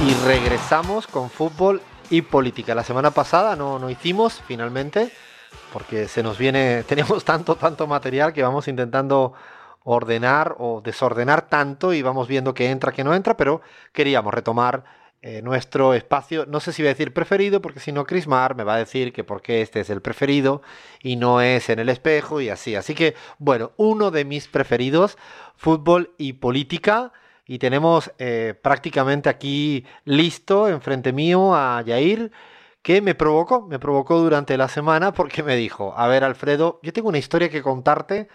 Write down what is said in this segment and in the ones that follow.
Y regresamos con fútbol y política. La semana pasada no, no hicimos finalmente, porque se nos viene, tenemos tanto, tanto material que vamos intentando ordenar o desordenar tanto y vamos viendo que entra, que no entra, pero queríamos retomar eh, nuestro espacio, no sé si voy a decir preferido, porque si no Crismar me va a decir que porque este es el preferido y no es en el espejo y así. Así que, bueno, uno de mis preferidos, fútbol y política. Y tenemos eh, prácticamente aquí listo enfrente mío a Yair, que me provocó, me provocó durante la semana porque me dijo, a ver Alfredo, yo tengo una historia que contarte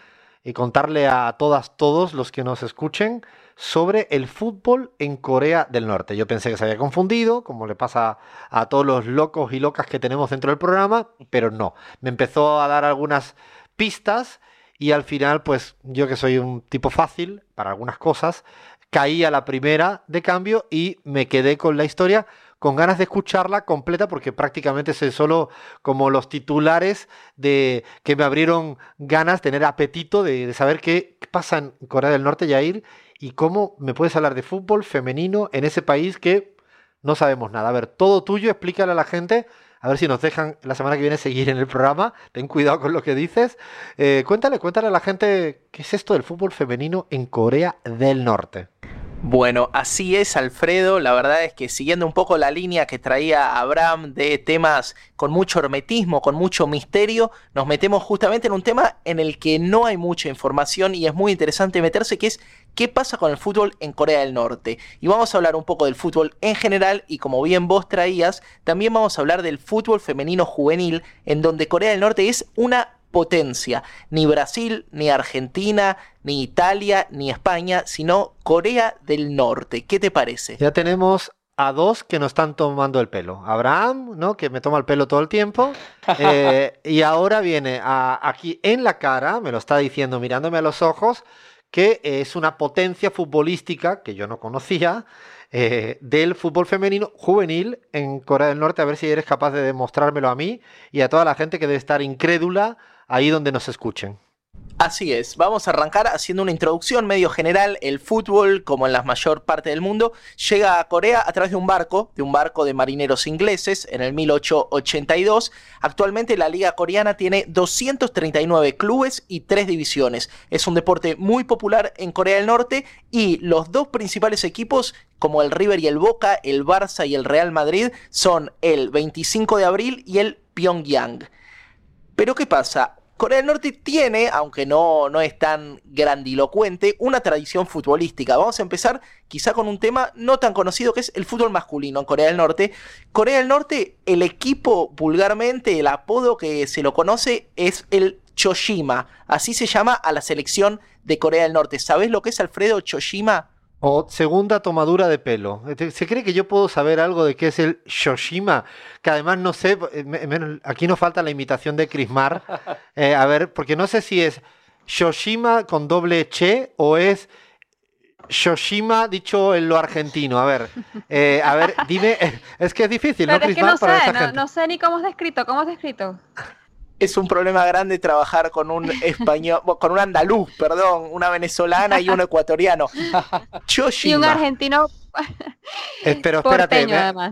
y contarle a todas, todos los que nos escuchen sobre el fútbol en Corea del Norte. Yo pensé que se había confundido, como le pasa a todos los locos y locas que tenemos dentro del programa, pero no. Me empezó a dar algunas pistas y al final, pues yo que soy un tipo fácil para algunas cosas, caí a la primera de cambio y me quedé con la historia con ganas de escucharla completa porque prácticamente es solo como los titulares de que me abrieron ganas, tener apetito de, saber qué pasa en Corea del Norte, Yair, y cómo me puedes hablar de fútbol femenino en ese país que no sabemos nada. A ver, todo tuyo, explícale a la gente, a ver si nos dejan la semana que viene seguir en el programa. Ten cuidado con lo que dices. Eh, cuéntale, cuéntale a la gente qué es esto del fútbol femenino en Corea del Norte. Bueno, así es, Alfredo. La verdad es que siguiendo un poco la línea que traía Abraham de temas con mucho hermetismo, con mucho misterio, nos metemos justamente en un tema en el que no hay mucha información y es muy interesante meterse, que es qué pasa con el fútbol en Corea del Norte. Y vamos a hablar un poco del fútbol en general y como bien vos traías, también vamos a hablar del fútbol femenino juvenil, en donde Corea del Norte es una potencia. Ni Brasil, ni Argentina, ni Italia, ni España, sino Corea del Norte. ¿Qué te parece? Ya tenemos a dos que nos están tomando el pelo. Abraham, ¿no? Que me toma el pelo todo el tiempo. Eh, y ahora viene aquí en la cara, me lo está diciendo mirándome a los ojos, que es una potencia futbolística que yo no conocía. Eh, del fútbol femenino juvenil en Corea del Norte, a ver si eres capaz de demostrármelo a mí y a toda la gente que debe estar incrédula ahí donde nos escuchen. Así es, vamos a arrancar haciendo una introducción medio general. El fútbol, como en la mayor parte del mundo, llega a Corea a través de un barco, de un barco de marineros ingleses en el 1882. Actualmente la liga coreana tiene 239 clubes y 3 divisiones. Es un deporte muy popular en Corea del Norte y los dos principales equipos como el River y el Boca, el Barça y el Real Madrid, son el 25 de abril y el Pyongyang. Pero ¿qué pasa? Corea del Norte tiene, aunque no, no es tan grandilocuente, una tradición futbolística. Vamos a empezar quizá con un tema no tan conocido que es el fútbol masculino en Corea del Norte. Corea del Norte, el equipo vulgarmente, el apodo que se lo conoce es el Choshima. Así se llama a la selección de Corea del Norte. ¿Sabes lo que es Alfredo Choshima? O segunda tomadura de pelo. Este, ¿Se cree que yo puedo saber algo de qué es el Shoshima? Que además no sé, eh, aquí nos falta la imitación de Crismar. Eh, a ver, porque no sé si es Shoshima con doble che o es Shoshima dicho en lo argentino. A ver, eh, a ver, dime, es que es difícil, ¿no, Crismar? no, no sé ni cómo es descrito, ¿cómo es descrito? es un problema grande trabajar con un español, con un andaluz, perdón, una venezolana y un ecuatoriano. Y un argentino. Pero espérate,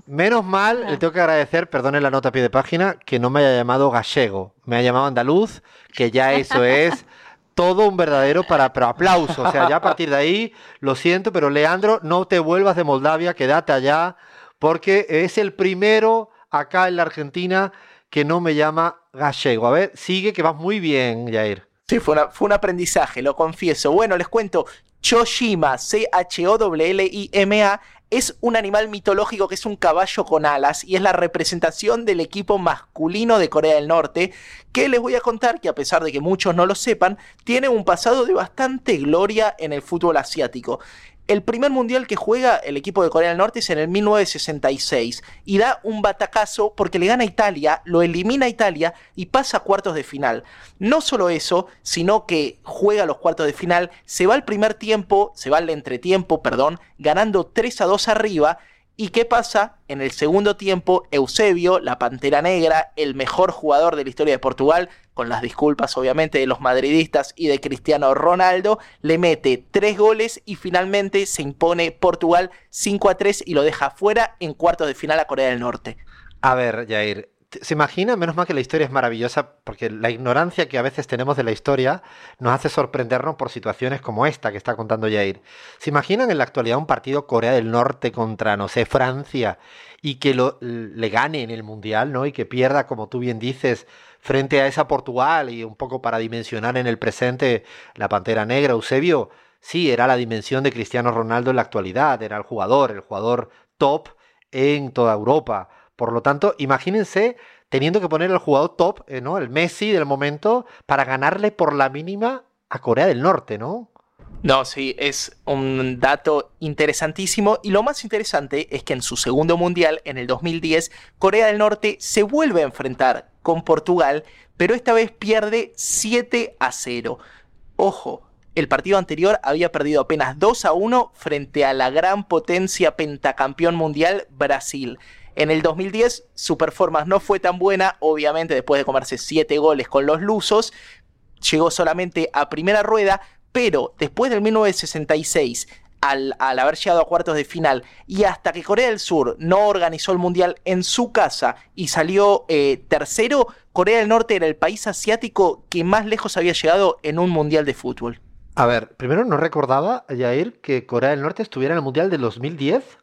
menos mal, le tengo que agradecer, perdone la nota a pie de página, que no me haya llamado gallego, me ha llamado andaluz, que ya eso es todo un verdadero para, pero aplauso. O sea, ya a partir de ahí, lo siento, pero Leandro, no te vuelvas de Moldavia, quédate allá, porque es el primero acá en la Argentina que no me llama gallego. A ver, sigue que vas muy bien, Jair. Sí, fue, fue un aprendizaje, lo confieso. Bueno, les cuento, Choshima, C-H-O-L-L-I-M-A, es un animal mitológico que es un caballo con alas y es la representación del equipo masculino de Corea del Norte, que les voy a contar que a pesar de que muchos no lo sepan, tiene un pasado de bastante gloria en el fútbol asiático. El primer mundial que juega el equipo de Corea del Norte es en el 1966 y da un batacazo porque le gana a Italia, lo elimina a Italia y pasa a cuartos de final. No solo eso, sino que juega los cuartos de final, se va al primer tiempo, se va al entretiempo, perdón, ganando 3 a 2 arriba ¿Y qué pasa? En el segundo tiempo, Eusebio, la Pantera Negra, el mejor jugador de la historia de Portugal, con las disculpas obviamente de los madridistas y de Cristiano Ronaldo, le mete tres goles y finalmente se impone Portugal 5 a 3 y lo deja fuera en cuartos de final a Corea del Norte. A ver, Jair, ¿Se imagina? Menos mal que la historia es maravillosa porque la ignorancia que a veces tenemos de la historia nos hace sorprendernos por situaciones como esta que está contando Jair. ¿Se imaginan en la actualidad un partido Corea del Norte contra, no sé, Francia y que lo, le gane en el Mundial, ¿no? Y que pierda, como tú bien dices, frente a esa Portugal y un poco para dimensionar en el presente la Pantera Negra, Eusebio, sí, era la dimensión de Cristiano Ronaldo en la actualidad, era el jugador, el jugador top en toda Europa por lo tanto, imagínense teniendo que poner el jugador top, eh, ¿no? El Messi del momento, para ganarle por la mínima a Corea del Norte, ¿no? No, sí, es un dato interesantísimo y lo más interesante es que en su segundo mundial, en el 2010, Corea del Norte se vuelve a enfrentar con Portugal, pero esta vez pierde 7 a 0. Ojo, el partido anterior había perdido apenas 2 a 1 frente a la gran potencia pentacampeón mundial Brasil. En el 2010 su performance no fue tan buena, obviamente después de comerse 7 goles con los lusos, llegó solamente a primera rueda, pero después del 1966, al, haber llegado a cuartos de final y hasta que Corea del Sur no organizó el Mundial en su casa y salió eh, tercero, Corea del Norte era el país asiático que más lejos había llegado en un Mundial de fútbol. A ver, primero no recordaba, Jair, que Corea del Norte estuviera en el Mundial de 2010.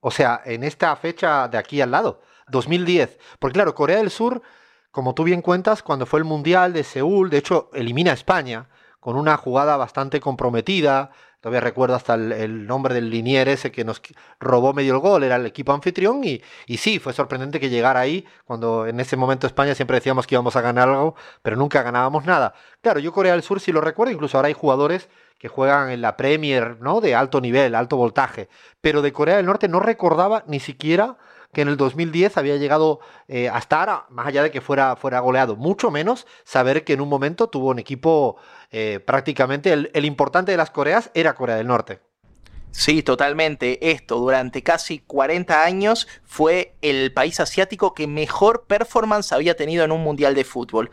O sea, en esta fecha de aquí al lado, 2010. Porque claro, Corea del Sur, como tú bien cuentas, cuando fue el Mundial de Seúl, de hecho, elimina a España con una jugada bastante comprometida. Todavía recuerdo hasta el, nombre del linier ese que nos robó medio el gol, era el equipo anfitrión y, y, sí, fue sorprendente que llegara ahí, cuando en ese momento España siempre decíamos que íbamos a ganar algo, pero nunca ganábamos nada. Claro, yo Corea del Sur sí lo recuerdo, incluso ahora hay jugadores que juegan en la Premier, ¿no? De alto nivel, alto voltaje. Pero de Corea del Norte no recordaba ni siquiera que en el 2010 había llegado eh, hasta ahora, más allá de que fuera, fuera goleado, mucho menos saber que en un momento tuvo un equipo eh, prácticamente el importante de las Coreas era Corea del Norte. Sí, totalmente. Esto durante casi 40 años fue el país asiático que mejor performance había tenido en un mundial de fútbol.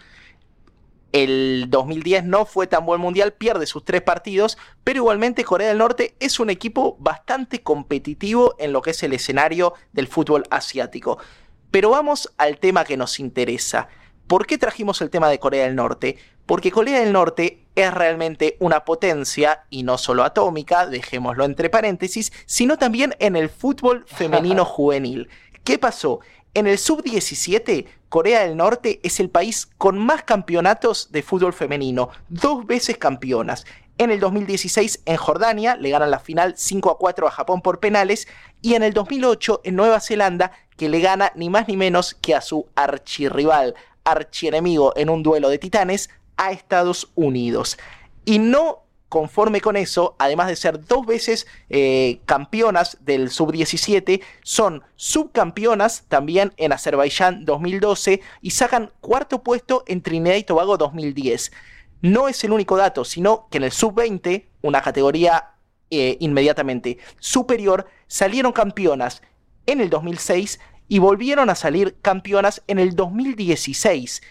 El 2010 no fue tan buen mundial, pierde sus tres partidos, pero igualmente Corea del Norte es un equipo bastante competitivo en lo que es el escenario del fútbol asiático. Pero vamos al tema que nos interesa. ¿Por qué trajimos el tema de Corea del Norte? Porque Corea del Norte es realmente una potencia, y no solo atómica, dejémoslo entre paréntesis, sino también en el fútbol femenino juvenil. ¿Qué pasó? En el sub-17, Corea del Norte es el país con más campeonatos de fútbol femenino, dos veces campeonas. En el 2016 en Jordania le ganan la final 5 a 4 a Japón por penales y en el 2008 en Nueva Zelanda que le gana ni más ni menos que a su archirrival, archienemigo en un duelo de titanes a Estados Unidos. Y no conforme con eso, además de ser dos veces eh, campeonas del sub-17, son subcampeonas también en Azerbaiyán 2012 y sacan cuarto puesto en Trinidad y Tobago 2010. No es el único dato, sino que en el sub-20, una categoría eh, inmediatamente superior, salieron campeonas en el 2006 y volvieron a salir campeonas en el 2016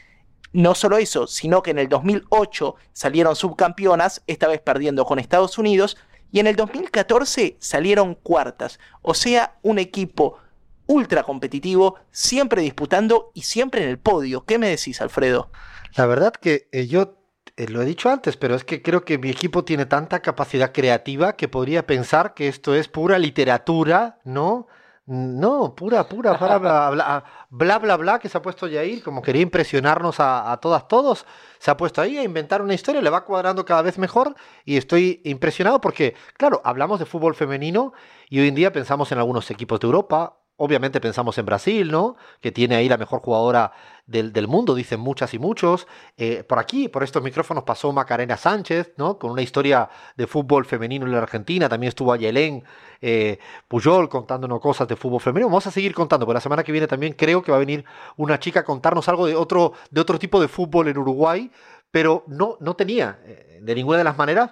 no solo eso, sino que en el 2008 salieron subcampeonas, esta vez perdiendo con Estados Unidos, y en el 2014 salieron cuartas. O sea, un equipo ultra competitivo, siempre disputando y siempre en el podio. ¿Qué me decís, Alfredo? La verdad que eh, yo eh, lo he dicho antes, pero es que creo que mi equipo tiene tanta capacidad creativa que podría pensar que esto es pura literatura, ¿no? No, pura, pura, bla, bla, bla, bla, bla, que se ha puesto Jair, como quería impresionarnos a, todas, todos, se ha puesto ahí a inventar una historia, le va cuadrando cada vez mejor y estoy impresionado porque, claro, hablamos de fútbol femenino y hoy en día pensamos en algunos equipos de Europa obviamente pensamos en Brasil, ¿no? Que tiene ahí la mejor jugadora del, mundo, dicen muchas y muchos. Eh, por aquí, por estos micrófonos, pasó Macarena Sánchez, ¿no? Con una historia de fútbol femenino en la Argentina. También estuvo Ayelén eh, Puyol contándonos cosas de fútbol femenino. Vamos a seguir contando, porque la semana que viene también creo que va a venir una chica a contarnos algo de otro, de otro tipo de fútbol en Uruguay, pero no, no tenía eh, de ninguna de las maneras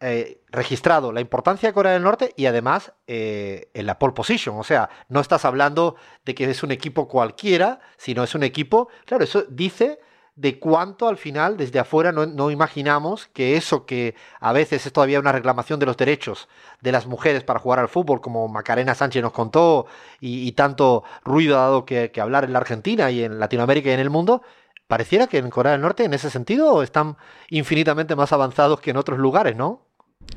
eh, registrado la importancia de Corea del Norte y además eh, en la pole position. O sea, no estás hablando de que es un equipo cualquiera, sino es un equipo. Claro, eso dice de cuánto al final desde afuera no, imaginamos que eso que a veces es todavía una reclamación de los derechos de las mujeres para jugar al fútbol, como Macarena Sánchez nos contó, y, tanto ruido ha dado que, que, hablar en la Argentina y en Latinoamérica y en el mundo, pareciera que en Corea del Norte en ese sentido están infinitamente más avanzados que en otros lugares, ¿no?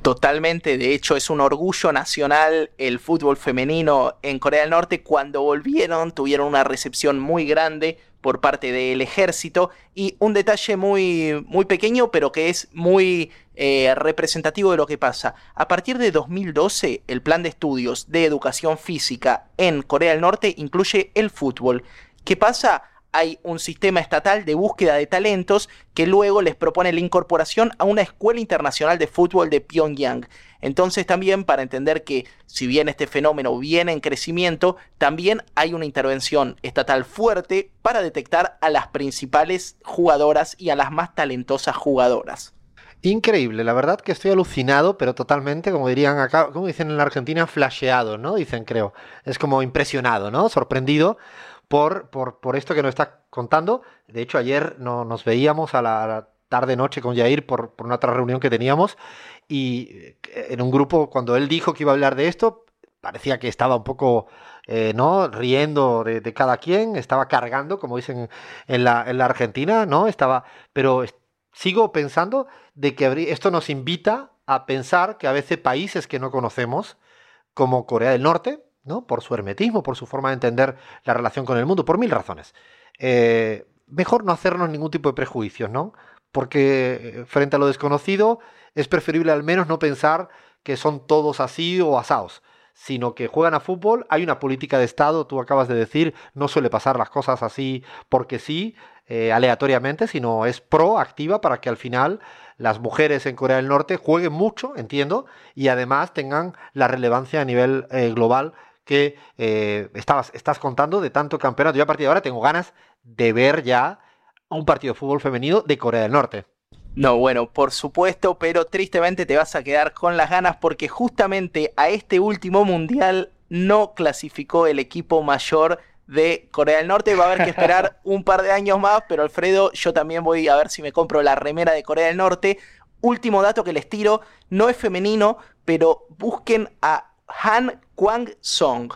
Totalmente, de hecho es un orgullo nacional el fútbol femenino en Corea del Norte. Cuando volvieron tuvieron una recepción muy grande por parte del ejército y un detalle muy, muy pequeño pero que es muy eh, representativo de lo que pasa. A partir de 2012 el plan de estudios de educación física en Corea del Norte incluye el fútbol. ¿Qué pasa? Hay un sistema estatal de búsqueda de talentos que luego les propone la incorporación a una escuela internacional de fútbol de Pyongyang. Entonces también para entender que si bien este fenómeno viene en crecimiento, también hay una intervención estatal fuerte para detectar a las principales jugadoras y a las más talentosas jugadoras. Increíble, la verdad que estoy alucinado, pero totalmente, como dirían acá, como dicen en la Argentina, flasheado, ¿no? Dicen, creo. Es como impresionado, ¿no? Sorprendido por, por, esto que nos está contando. De hecho, ayer no, nos veíamos a la, tarde-noche con Jair por, por, una otra reunión que teníamos y eh, en un grupo, cuando él dijo que iba a hablar de esto, parecía que estaba un poco... Eh, ¿no? riendo de, cada quien, estaba cargando, como dicen en la, en la Argentina, ¿no? Estaba, pero sigo pensando de que esto nos invita a pensar que a veces países que no conocemos, como Corea del Norte, por su hermetismo, por su forma de entender la relación con el mundo, por mil razones. Eh, mejor no hacernos ningún tipo de prejuicios, ¿no? Porque eh, frente a lo desconocido es preferible al menos no pensar que son todos así o asados, sino que juegan a fútbol, hay una política de Estado, tú acabas de decir, no suele pasar las cosas así porque sí, eh, aleatoriamente, sino es proactiva para que al final las mujeres en Corea del Norte jueguen mucho, entiendo, y además tengan la relevancia a nivel global que eh, estabas, estás contando de tanto campeonato. Yo a partir de ahora tengo ganas de ver ya un partido de fútbol femenino de Corea del Norte. No, bueno, por supuesto, pero tristemente te vas a quedar con las ganas porque justamente a este último mundial no clasificó el equipo mayor de Corea del Norte. Va a haber que esperar un par de años más, pero Alfredo, yo también voy a ver si me compro la remera de Corea del Norte. Último dato que les tiro, no es femenino, pero busquen a Han Kwang-song,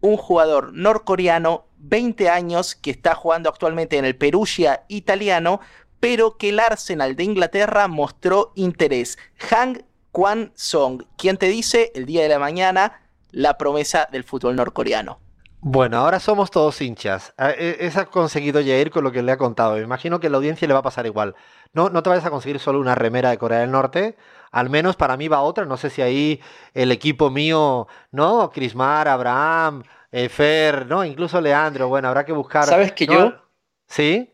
un jugador norcoreano, 20 años, que está jugando actualmente en el Perugia italiano, pero que el Arsenal de Inglaterra mostró interés. Han Kwang-song, quien te dice el día de la mañana la promesa del fútbol norcoreano. Bueno, ahora somos todos hinchas. Ah, e, es ha conseguido ya ir con lo que le ha contado. Me imagino que a la audiencia le va a pasar igual. No, no te vayas a conseguir solo una remera de Corea del Norte. Al menos para mí va otra. No sé si ahí el equipo mío, ¿no? Crismar, Abraham, eh, Fer, ¿no? Incluso Leandro. Bueno, habrá que buscar. ¿Sabes que yo? Sí.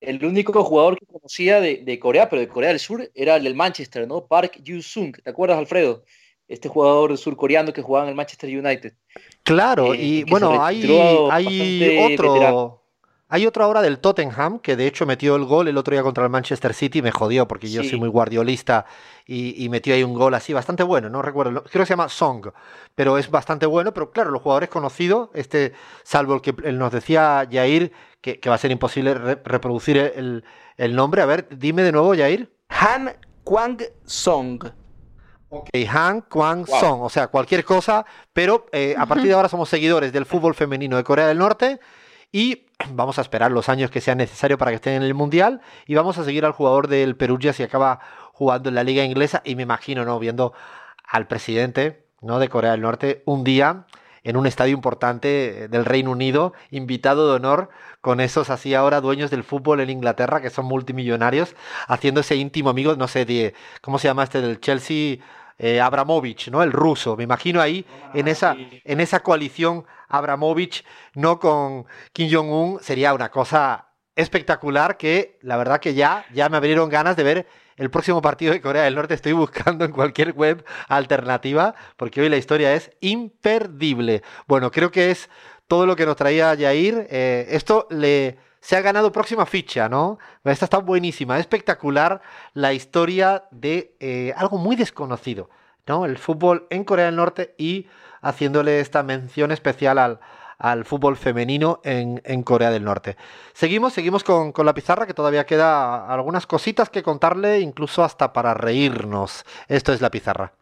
El único jugador que conocía de, de, Corea, pero de Corea del Sur, era el del Manchester, ¿no? Park Yu-sung. ¿Te acuerdas, Alfredo? Este jugador surcoreano que jugaba en el Manchester United. Claro, eh, y bueno, hay, hay otro. Hay otro ahora del Tottenham que de hecho metió el gol el otro día contra el Manchester City, me jodió porque yo soy muy guardiolista y, metió ahí un gol así bastante bueno, no recuerdo, creo que se llama Song, pero es bastante bueno, pero claro, los jugadores conocidos, este, salvo el que nos decía Jair, que, va a ser imposible reproducir el, el, nombre, a ver, dime de nuevo Jair. Han Kwang Song. Ok, Han Kwang Song, o sea, cualquier cosa, pero eh, a partir de ahora somos seguidores del fútbol femenino de Corea del Norte y vamos a esperar los años que sean necesarios para que estén en el Mundial y vamos a seguir al jugador del Perugia si acaba jugando en la liga inglesa y me imagino, ¿no? Viendo al presidente, ¿no? De Corea del Norte un día en un estadio importante eh, del Reino Unido, invitado de honor con esos así ahora dueños del fútbol en Inglaterra que son multimillonarios, haciendo ese íntimo amigo, no sé, de, ¿cómo se llama este del Chelsea? Eh, Abramovich, ¿no? El ruso. Me imagino ahí en esa, en esa coalición Abramovich, no con Kim Jong-un, sería una cosa espectacular que la verdad que ya, ya me abrieron ganas de ver el próximo partido de Corea del Norte. Estoy buscando en cualquier web alternativa porque hoy la historia es imperdible. Bueno, creo que es todo lo que nos traía Jair. Eh, esto le se ha ganado próxima ficha, ¿no? Esta está buenísima, espectacular la historia de eh, algo muy desconocido, ¿no? El fútbol en Corea del Norte y haciéndole esta mención especial al, al fútbol femenino en, Corea del Norte. Seguimos, seguimos con, con, la pizarra, que todavía queda algunas cositas que contarle, incluso hasta para reírnos. Esto es la pizarra.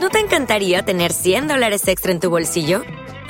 ¿No te encantaría tener 100 dólares extra en tu bolsillo?